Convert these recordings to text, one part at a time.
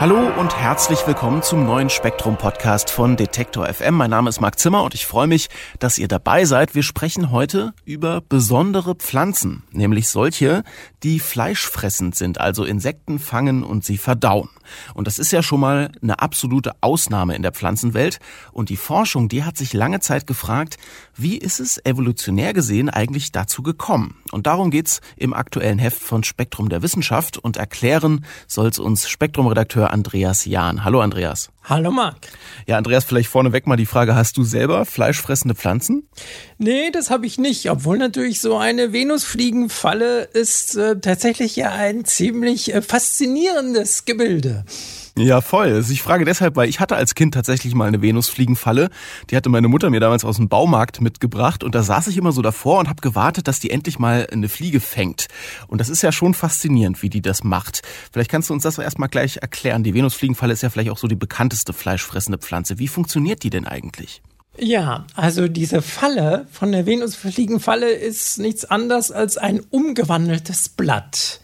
Hallo und herzlich willkommen zum neuen Spektrum Podcast von Detektor FM. Mein Name ist Marc Zimmer und ich freue mich, dass ihr dabei seid. Wir sprechen heute über besondere Pflanzen, nämlich solche, die fleischfressend sind, also Insekten fangen und sie verdauen. Und das ist ja schon mal eine absolute Ausnahme in der Pflanzenwelt. Und die Forschung, die hat sich lange Zeit gefragt, wie ist es evolutionär gesehen eigentlich dazu gekommen? Und darum geht's im aktuellen Heft von Spektrum der Wissenschaft und erklären soll es uns Spektrum-Redakteur Andreas Jahn. Hallo Andreas. Hallo Marc. Ja, Andreas, vielleicht vorneweg mal die Frage, hast du selber fleischfressende Pflanzen? Nee, das habe ich nicht, obwohl natürlich so eine Venusfliegenfalle ist äh, tatsächlich ja ein ziemlich äh, faszinierendes Gebilde. Ja, voll. Ich frage deshalb, weil ich hatte als Kind tatsächlich mal eine Venusfliegenfalle. Die hatte meine Mutter mir damals aus dem Baumarkt mitgebracht und da saß ich immer so davor und habe gewartet, dass die endlich mal eine Fliege fängt. Und das ist ja schon faszinierend, wie die das macht. Vielleicht kannst du uns das erstmal gleich erklären. Die Venusfliegenfalle ist ja vielleicht auch so die bekannteste fleischfressende Pflanze. Wie funktioniert die denn eigentlich? Ja, also diese Falle von der Venusfliegenfalle ist nichts anderes als ein umgewandeltes Blatt.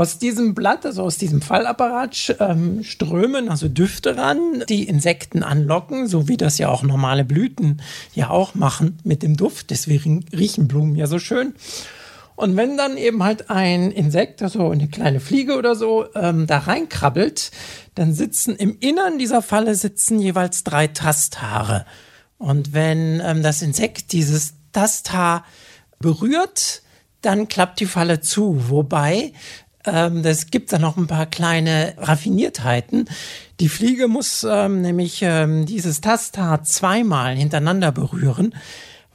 Aus diesem Blatt, also aus diesem Fallapparat, ähm, strömen also Düfte ran, die Insekten anlocken, so wie das ja auch normale Blüten ja auch machen mit dem Duft. Deswegen riechen Blumen ja so schön. Und wenn dann eben halt ein Insekt, also eine kleine Fliege oder so, ähm, da reinkrabbelt, dann sitzen im Innern dieser Falle sitzen jeweils drei Tasthaare. Und wenn ähm, das Insekt dieses Tasthaar berührt, dann klappt die Falle zu. Wobei ähm, gibt da noch ein paar kleine Raffiniertheiten. Die Fliege muss ähm, nämlich ähm, dieses Tasthaar zweimal hintereinander berühren,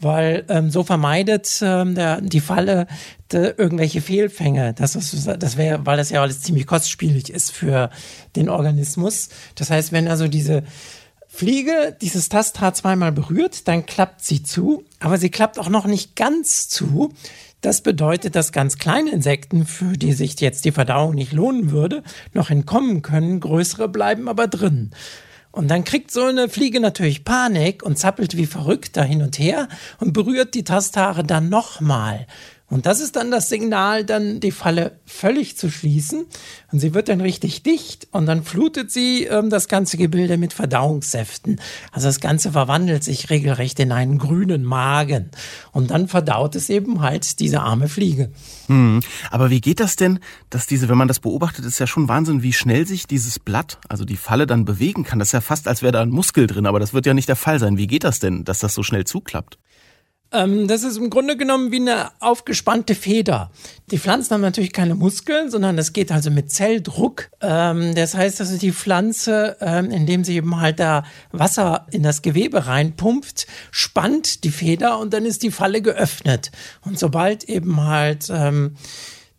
weil ähm, so vermeidet ähm, der, die Falle de, irgendwelche Fehlfänge. Das, das wäre, weil das ja alles ziemlich kostspielig ist für den Organismus. Das heißt, wenn also diese Fliege dieses Tasthaar zweimal berührt, dann klappt sie zu, aber sie klappt auch noch nicht ganz zu. Das bedeutet, dass ganz kleine Insekten, für die sich jetzt die Verdauung nicht lohnen würde, noch entkommen können, größere bleiben aber drin. Und dann kriegt so eine Fliege natürlich Panik und zappelt wie verrückt da hin und her und berührt die Tasthaare dann nochmal. Und das ist dann das Signal, dann die Falle völlig zu schließen. Und sie wird dann richtig dicht und dann flutet sie ähm, das ganze Gebilde mit Verdauungssäften. Also das Ganze verwandelt sich regelrecht in einen grünen Magen. Und dann verdaut es eben halt diese arme Fliege. Hm. Aber wie geht das denn, dass diese, wenn man das beobachtet, ist ja schon Wahnsinn, wie schnell sich dieses Blatt, also die Falle dann bewegen kann. Das ist ja fast, als wäre da ein Muskel drin, aber das wird ja nicht der Fall sein. Wie geht das denn, dass das so schnell zuklappt? Ähm, das ist im Grunde genommen wie eine aufgespannte Feder. Die Pflanzen haben natürlich keine Muskeln, sondern das geht also mit Zelldruck. Ähm, das heißt, dass die Pflanze, ähm, indem sie eben halt da Wasser in das Gewebe reinpumpt, spannt die Feder und dann ist die Falle geöffnet. Und sobald eben halt ähm,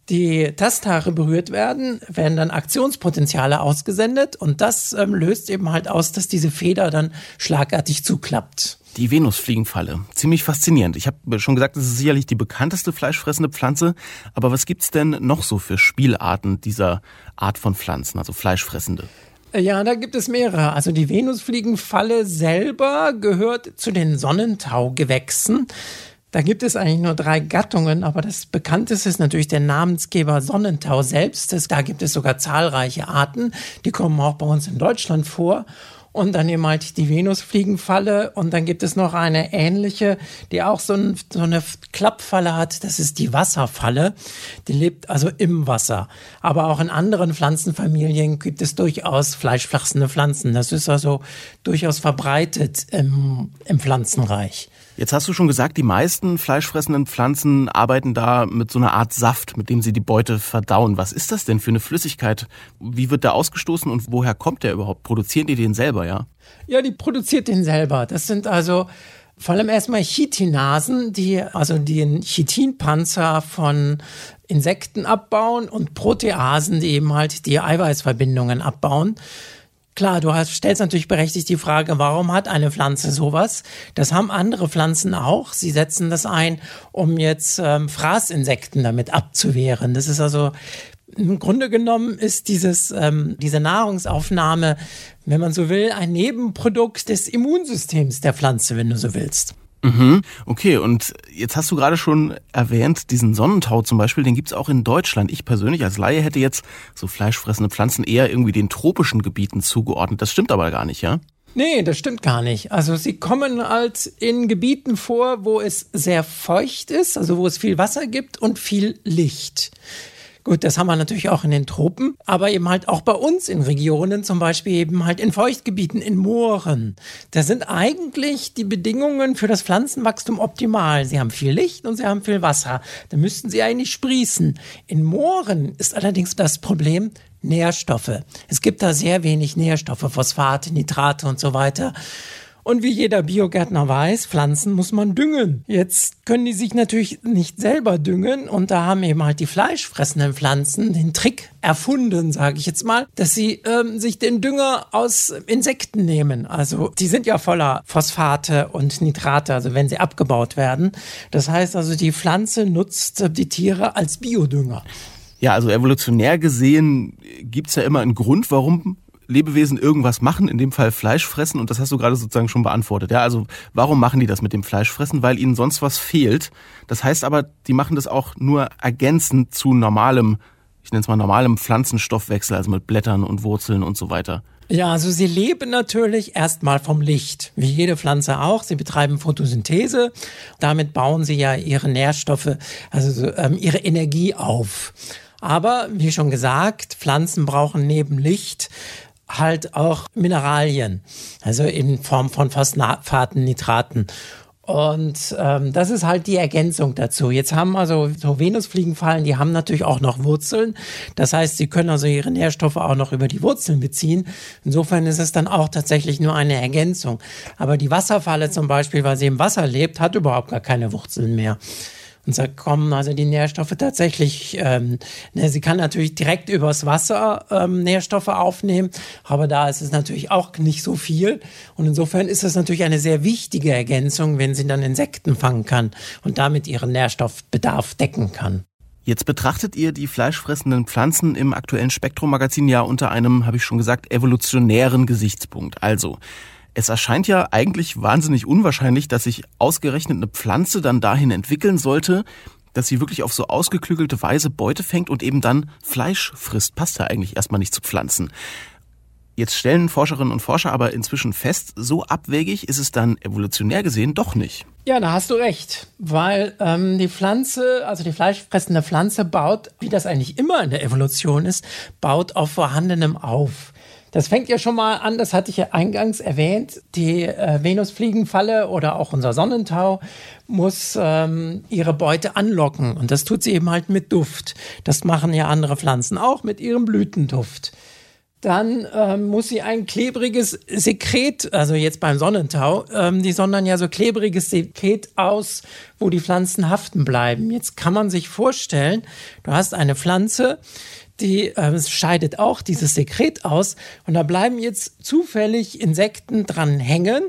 die Tasthaare berührt werden, werden dann Aktionspotenziale ausgesendet und das ähm, löst eben halt aus, dass diese Feder dann schlagartig zuklappt. Die Venusfliegenfalle. Ziemlich faszinierend. Ich habe schon gesagt, es ist sicherlich die bekannteste fleischfressende Pflanze. Aber was gibt's denn noch so für Spielarten dieser Art von Pflanzen, also fleischfressende? Ja, da gibt es mehrere. Also die Venusfliegenfalle selber gehört zu den Sonnentaugewächsen. Da gibt es eigentlich nur drei Gattungen, aber das bekannteste ist natürlich der Namensgeber Sonnentau selbst. Da gibt es sogar zahlreiche Arten. Die kommen auch bei uns in Deutschland vor und dann eben halt die Venusfliegenfalle und dann gibt es noch eine ähnliche, die auch so, ein, so, eine Klappfalle hat, das ist die Wasserfalle, die lebt also im Wasser. Aber auch in anderen Pflanzenfamilien gibt es durchaus fleischflachsende Pflanzen, das ist also durchaus verbreitet im, im Pflanzenreich. Jetzt hast du schon gesagt, die meisten fleischfressenden Pflanzen arbeiten da mit so einer Art Saft, mit dem sie die Beute verdauen. Was ist das denn für eine Flüssigkeit? Wie wird der ausgestoßen und woher kommt der überhaupt? Produzieren die den selber, ja? Ja, die produziert den selber. Das sind also vor allem erstmal Chitinasen, die also den Chitinpanzer von Insekten abbauen und Proteasen, die eben halt die Eiweißverbindungen abbauen. Klar, du hast, stellst natürlich berechtigt die Frage, warum hat eine Pflanze sowas? Das haben andere Pflanzen auch. Sie setzen das ein, um jetzt ähm, Fraßinsekten damit abzuwehren. Das ist also im Grunde genommen ist dieses, ähm, diese Nahrungsaufnahme, wenn man so will, ein Nebenprodukt des Immunsystems der Pflanze, wenn du so willst. Mhm. Okay, und jetzt hast du gerade schon erwähnt, diesen Sonnentau zum Beispiel, den gibt's auch in Deutschland. Ich persönlich als Laie hätte jetzt so fleischfressende Pflanzen eher irgendwie den tropischen Gebieten zugeordnet. Das stimmt aber gar nicht, ja? Nee, das stimmt gar nicht. Also sie kommen halt in Gebieten vor, wo es sehr feucht ist, also wo es viel Wasser gibt und viel Licht. Gut, das haben wir natürlich auch in den Tropen, aber eben halt auch bei uns in Regionen, zum Beispiel eben halt in Feuchtgebieten, in Mooren. Da sind eigentlich die Bedingungen für das Pflanzenwachstum optimal. Sie haben viel Licht und sie haben viel Wasser. Da müssten sie eigentlich sprießen. In Mooren ist allerdings das Problem, Nährstoffe. Es gibt da sehr wenig Nährstoffe, Phosphate, Nitrate und so weiter. Und wie jeder Biogärtner weiß, Pflanzen muss man düngen. Jetzt können die sich natürlich nicht selber düngen und da haben eben halt die fleischfressenden Pflanzen den Trick erfunden, sage ich jetzt mal, dass sie ähm, sich den Dünger aus Insekten nehmen. Also die sind ja voller Phosphate und Nitrate, also wenn sie abgebaut werden. Das heißt also, die Pflanze nutzt die Tiere als Biodünger. Ja, also evolutionär gesehen gibt's ja immer einen Grund, warum Lebewesen irgendwas machen, in dem Fall Fleisch fressen, und das hast du gerade sozusagen schon beantwortet. Ja, also warum machen die das mit dem Fleischfressen? Weil ihnen sonst was fehlt. Das heißt aber, die machen das auch nur ergänzend zu normalem, ich nenne es mal normalem Pflanzenstoffwechsel, also mit Blättern und Wurzeln und so weiter. Ja, also sie leben natürlich erstmal vom Licht, wie jede Pflanze auch. Sie betreiben Photosynthese. Damit bauen sie ja ihre Nährstoffe, also ähm, ihre Energie auf. Aber wie schon gesagt, Pflanzen brauchen neben Licht halt auch Mineralien, also in Form von Phosphaten, Nitraten. Und ähm, das ist halt die Ergänzung dazu. Jetzt haben also so Venusfliegenfallen, die haben natürlich auch noch Wurzeln. Das heißt, sie können also ihre Nährstoffe auch noch über die Wurzeln beziehen. Insofern ist es dann auch tatsächlich nur eine Ergänzung. Aber die Wasserfalle zum Beispiel, weil sie im Wasser lebt, hat überhaupt gar keine Wurzeln mehr. Und da kommen also die Nährstoffe tatsächlich, ähm, ne, sie kann natürlich direkt übers Wasser ähm, Nährstoffe aufnehmen, aber da ist es natürlich auch nicht so viel. Und insofern ist es natürlich eine sehr wichtige Ergänzung, wenn sie dann Insekten fangen kann und damit ihren Nährstoffbedarf decken kann. Jetzt betrachtet ihr die fleischfressenden Pflanzen im aktuellen Spektrum-Magazin ja unter einem, habe ich schon gesagt, evolutionären Gesichtspunkt. Also, es erscheint ja eigentlich wahnsinnig unwahrscheinlich, dass sich ausgerechnet eine Pflanze dann dahin entwickeln sollte, dass sie wirklich auf so ausgeklügelte Weise Beute fängt und eben dann Fleisch frisst. Passt ja eigentlich erstmal nicht zu Pflanzen. Jetzt stellen Forscherinnen und Forscher aber inzwischen fest, so abwegig ist es dann evolutionär gesehen doch nicht. Ja, da hast du recht, weil ähm, die Pflanze, also die fleischfressende Pflanze baut, wie das eigentlich immer in der Evolution ist, baut auf vorhandenem auf. Das fängt ja schon mal an, das hatte ich ja eingangs erwähnt, die äh, Venusfliegenfalle oder auch unser Sonnentau muss ähm, ihre Beute anlocken und das tut sie eben halt mit Duft. Das machen ja andere Pflanzen auch mit ihrem Blütenduft dann ähm, muss sie ein klebriges Sekret, also jetzt beim Sonnentau, ähm, die sondern ja so klebriges Sekret aus, wo die Pflanzen haften bleiben. Jetzt kann man sich vorstellen, du hast eine Pflanze, die äh, scheidet auch dieses Sekret aus und da bleiben jetzt zufällig Insekten dran hängen.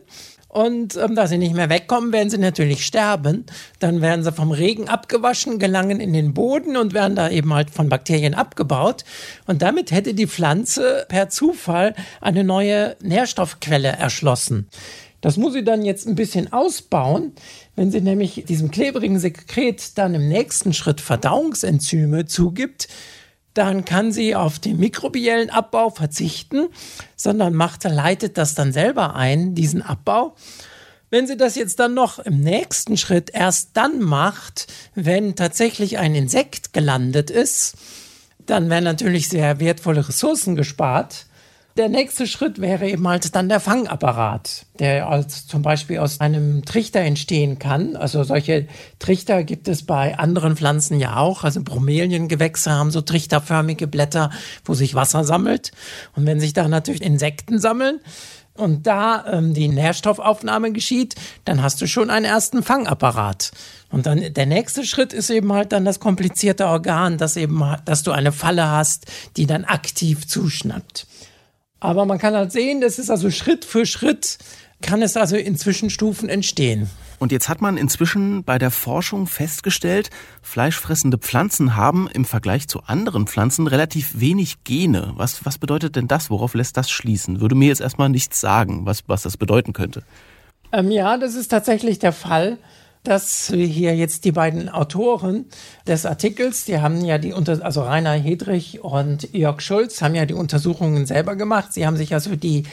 Und ähm, da sie nicht mehr wegkommen, werden sie natürlich sterben. Dann werden sie vom Regen abgewaschen, gelangen in den Boden und werden da eben halt von Bakterien abgebaut. Und damit hätte die Pflanze per Zufall eine neue Nährstoffquelle erschlossen. Das muss sie dann jetzt ein bisschen ausbauen. Wenn sie nämlich diesem klebrigen Sekret dann im nächsten Schritt Verdauungsenzyme zugibt, dann kann sie auf den mikrobiellen Abbau verzichten, sondern macht, leitet das dann selber ein, diesen Abbau. Wenn sie das jetzt dann noch im nächsten Schritt erst dann macht, wenn tatsächlich ein Insekt gelandet ist, dann werden natürlich sehr wertvolle Ressourcen gespart. Der nächste Schritt wäre eben halt dann der Fangapparat, der als zum Beispiel aus einem Trichter entstehen kann. Also solche Trichter gibt es bei anderen Pflanzen ja auch. Also Bromeliengewächse haben so trichterförmige Blätter, wo sich Wasser sammelt. Und wenn sich da natürlich Insekten sammeln, und da ähm, die Nährstoffaufnahme geschieht, dann hast du schon einen ersten Fangapparat. Und dann der nächste Schritt ist eben halt dann das komplizierte Organ, dass eben, dass du eine Falle hast, die dann aktiv zuschnappt. Aber man kann halt sehen, das ist also Schritt für Schritt, kann es also in Zwischenstufen entstehen. Und jetzt hat man inzwischen bei der Forschung festgestellt, fleischfressende Pflanzen haben im Vergleich zu anderen Pflanzen relativ wenig Gene. Was, was bedeutet denn das? Worauf lässt das schließen? Würde mir jetzt erstmal nichts sagen, was, was das bedeuten könnte. Ähm, ja, das ist tatsächlich der Fall dass hier jetzt die beiden Autoren des Artikels, die haben ja die, also Rainer Hedrich und Jörg Schulz, haben ja die Untersuchungen selber gemacht. Sie haben sich also die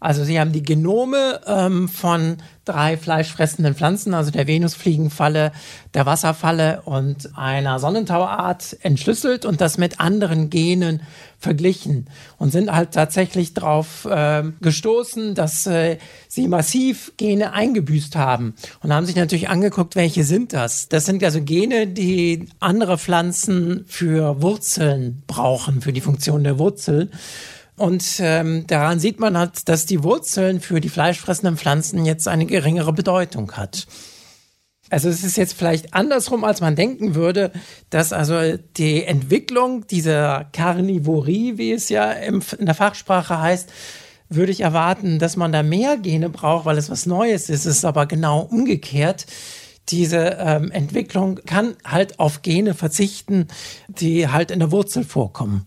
also sie haben die Genome ähm, von drei fleischfressenden Pflanzen, also der Venusfliegenfalle, der Wasserfalle und einer Sonnentauerart entschlüsselt und das mit anderen Genen verglichen und sind halt tatsächlich darauf äh, gestoßen, dass äh, sie massiv Gene eingebüßt haben und haben sich natürlich angeguckt, welche sind das. Das sind also Gene, die andere Pflanzen für Wurzeln brauchen, für die Funktion der Wurzel. Und ähm, daran sieht man halt, dass die Wurzeln für die fleischfressenden Pflanzen jetzt eine geringere Bedeutung hat. Also es ist jetzt vielleicht andersrum, als man denken würde, dass also die Entwicklung dieser Karnivorie, wie es ja in der Fachsprache heißt, würde ich erwarten, dass man da mehr Gene braucht, weil es was Neues ist. Es ist aber genau umgekehrt. Diese ähm, Entwicklung kann halt auf Gene verzichten, die halt in der Wurzel vorkommen.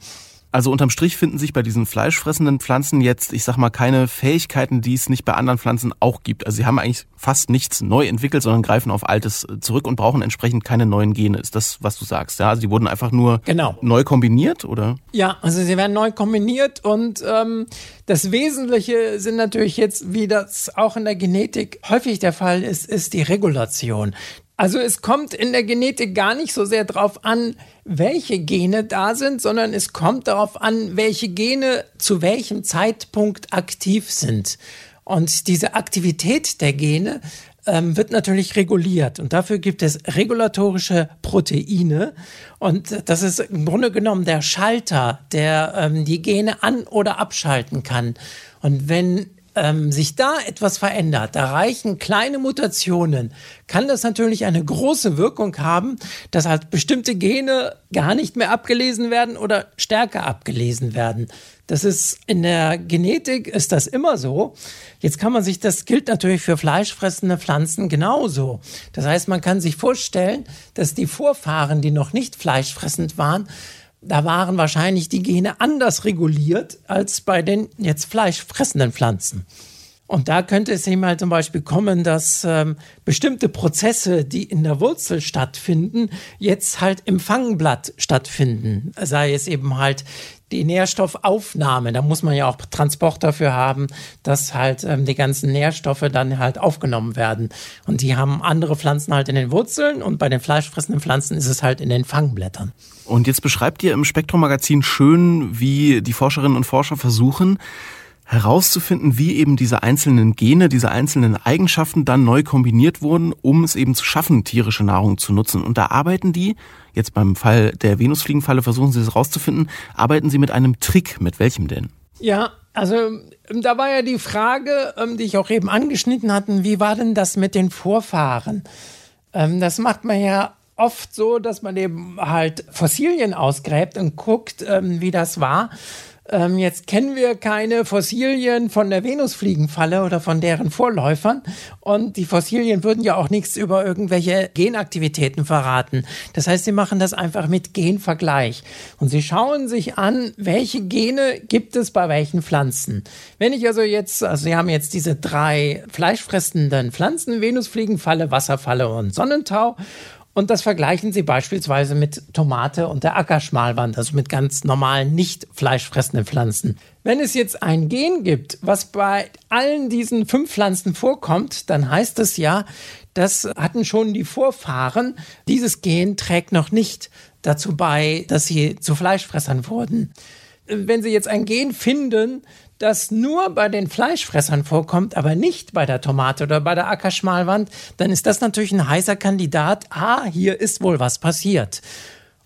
Also unterm Strich finden sich bei diesen fleischfressenden Pflanzen jetzt, ich sag mal, keine Fähigkeiten, die es nicht bei anderen Pflanzen auch gibt. Also sie haben eigentlich fast nichts neu entwickelt, sondern greifen auf Altes zurück und brauchen entsprechend keine neuen Gene. Ist das, was du sagst? Ja, also die wurden einfach nur genau. neu kombiniert, oder? Ja, also sie werden neu kombiniert und ähm, das Wesentliche sind natürlich jetzt, wie das auch in der Genetik häufig der Fall ist, ist die Regulation. Also es kommt in der Genetik gar nicht so sehr darauf an, welche Gene da sind, sondern es kommt darauf an, welche Gene zu welchem Zeitpunkt aktiv sind. Und diese Aktivität der Gene ähm, wird natürlich reguliert. Und dafür gibt es regulatorische Proteine. Und das ist im Grunde genommen der Schalter, der ähm, die Gene an- oder abschalten kann. Und wenn ähm, sich da etwas verändert, da reichen kleine Mutationen, kann das natürlich eine große Wirkung haben, dass halt bestimmte Gene gar nicht mehr abgelesen werden oder stärker abgelesen werden. Das ist in der Genetik ist das immer so. Jetzt kann man sich, das gilt natürlich für fleischfressende Pflanzen genauso. Das heißt, man kann sich vorstellen, dass die Vorfahren, die noch nicht fleischfressend waren, da waren wahrscheinlich die Gene anders reguliert als bei den jetzt fleischfressenden Pflanzen. Und da könnte es eben halt zum Beispiel kommen, dass ähm, bestimmte Prozesse, die in der Wurzel stattfinden, jetzt halt im Fangblatt stattfinden. Sei es eben halt die Nährstoffaufnahme. Da muss man ja auch Transport dafür haben, dass halt ähm, die ganzen Nährstoffe dann halt aufgenommen werden. Und die haben andere Pflanzen halt in den Wurzeln und bei den fleischfressenden Pflanzen ist es halt in den Fangblättern. Und jetzt beschreibt ihr im Spektrum-Magazin schön, wie die Forscherinnen und Forscher versuchen, herauszufinden, wie eben diese einzelnen Gene, diese einzelnen Eigenschaften dann neu kombiniert wurden, um es eben zu schaffen, tierische Nahrung zu nutzen. Und da arbeiten die, jetzt beim Fall der Venusfliegenfalle versuchen sie es herauszufinden, arbeiten sie mit einem Trick. Mit welchem denn? Ja, also ähm, da war ja die Frage, ähm, die ich auch eben angeschnitten hatte, wie war denn das mit den Vorfahren? Ähm, das macht man ja oft so, dass man eben halt Fossilien ausgräbt und guckt, wie das war. Ähm, jetzt kennen wir keine Fossilien von der Venusfliegenfalle oder von deren Vorläufern. Und die Fossilien würden ja auch nichts über irgendwelche Genaktivitäten verraten. Das heißt, sie machen das einfach mit Genvergleich. Und sie schauen sich an, welche Gene gibt es bei welchen Pflanzen. Wenn ich also jetzt, also Sie haben jetzt diese drei fleischfressenden Pflanzen, Venusfliegenfalle, Wasserfalle und Sonnentau. Und das vergleichen Sie beispielsweise mit Tomate und der Ackerschmalwand, also mit ganz normalen, nicht fleischfressenden Pflanzen. Wenn es jetzt ein Gen gibt, was bei allen diesen fünf Pflanzen vorkommt, dann heißt es ja, das hatten schon die Vorfahren. Dieses Gen trägt noch nicht dazu bei, dass sie zu Fleischfressern wurden. Wenn Sie jetzt ein Gen finden, das nur bei den Fleischfressern vorkommt, aber nicht bei der Tomate oder bei der Ackerschmalwand, dann ist das natürlich ein heißer Kandidat. Ah, hier ist wohl was passiert.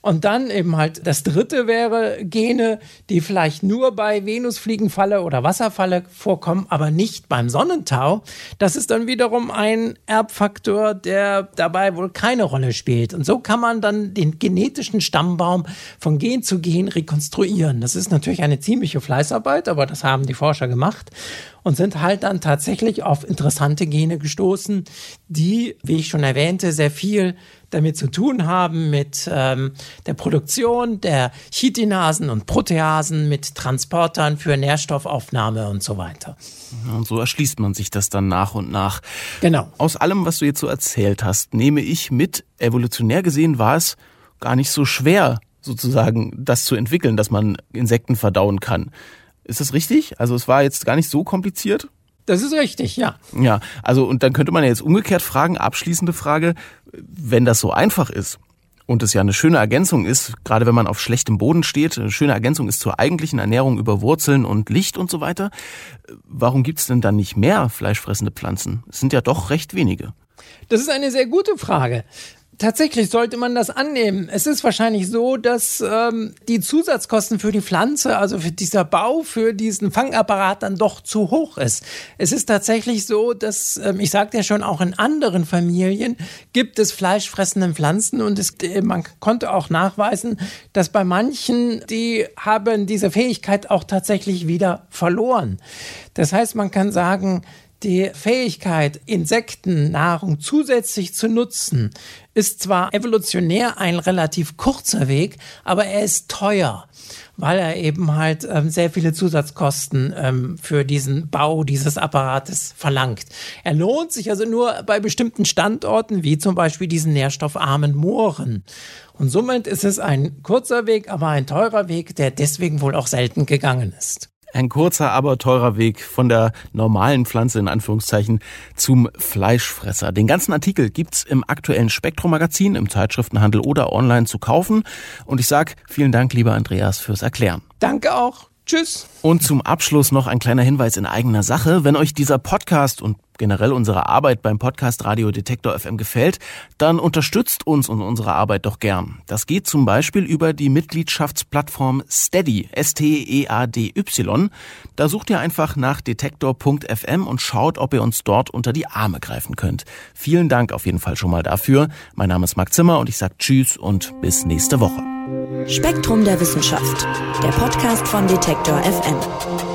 Und dann eben halt das dritte wäre Gene, die vielleicht nur bei Venusfliegenfalle oder Wasserfalle vorkommen, aber nicht beim Sonnentau. Das ist dann wiederum ein Erbfaktor, der dabei wohl keine Rolle spielt. Und so kann man dann den genetischen Stammbaum von Gen zu Gen rekonstruieren. Das ist natürlich eine ziemliche Fleißarbeit, aber das haben die Forscher gemacht und sind halt dann tatsächlich auf interessante Gene gestoßen, die, wie ich schon erwähnte, sehr viel damit zu tun haben mit ähm, der Produktion der Chitinasen und Proteasen, mit Transportern für Nährstoffaufnahme und so weiter. Und so erschließt man sich das dann nach und nach. Genau. Aus allem, was du jetzt so erzählt hast, nehme ich mit, evolutionär gesehen war es gar nicht so schwer, sozusagen das zu entwickeln, dass man Insekten verdauen kann. Ist das richtig? Also es war jetzt gar nicht so kompliziert? Das ist richtig, ja. Ja, also und dann könnte man ja jetzt umgekehrt fragen, abschließende Frage, wenn das so einfach ist und es ja eine schöne Ergänzung ist, gerade wenn man auf schlechtem Boden steht, eine schöne Ergänzung ist zur eigentlichen Ernährung über Wurzeln und Licht und so weiter, warum gibt es denn dann nicht mehr fleischfressende Pflanzen? Es sind ja doch recht wenige. Das ist eine sehr gute Frage. Tatsächlich sollte man das annehmen. Es ist wahrscheinlich so, dass ähm, die Zusatzkosten für die Pflanze, also für dieser Bau, für diesen Fangapparat dann doch zu hoch ist. Es ist tatsächlich so, dass, ähm, ich sagte ja schon, auch in anderen Familien gibt es fleischfressende Pflanzen und es, äh, man konnte auch nachweisen, dass bei manchen, die haben diese Fähigkeit auch tatsächlich wieder verloren. Das heißt, man kann sagen, die Fähigkeit, Insektennahrung zusätzlich zu nutzen, ist zwar evolutionär ein relativ kurzer Weg, aber er ist teuer, weil er eben halt ähm, sehr viele Zusatzkosten ähm, für diesen Bau dieses Apparates verlangt. Er lohnt sich also nur bei bestimmten Standorten, wie zum Beispiel diesen nährstoffarmen Mooren. Und somit ist es ein kurzer Weg, aber ein teurer Weg, der deswegen wohl auch selten gegangen ist. Ein kurzer, aber teurer Weg von der normalen Pflanze in Anführungszeichen zum Fleischfresser. Den ganzen Artikel gibt's im aktuellen Spektrum Magazin, im Zeitschriftenhandel oder online zu kaufen. Und ich sag vielen Dank, lieber Andreas, fürs Erklären. Danke auch. Tschüss. Und zum Abschluss noch ein kleiner Hinweis in eigener Sache. Wenn euch dieser Podcast und generell unsere Arbeit beim Podcast Radio Detektor FM gefällt, dann unterstützt uns und unsere Arbeit doch gern. Das geht zum Beispiel über die Mitgliedschaftsplattform Steady, S-T-E-A-D-Y. Da sucht ihr einfach nach detektor.fm und schaut, ob ihr uns dort unter die Arme greifen könnt. Vielen Dank auf jeden Fall schon mal dafür. Mein Name ist Marc Zimmer und ich sage Tschüss und bis nächste Woche. Spektrum der Wissenschaft, der Podcast von Detektor FM.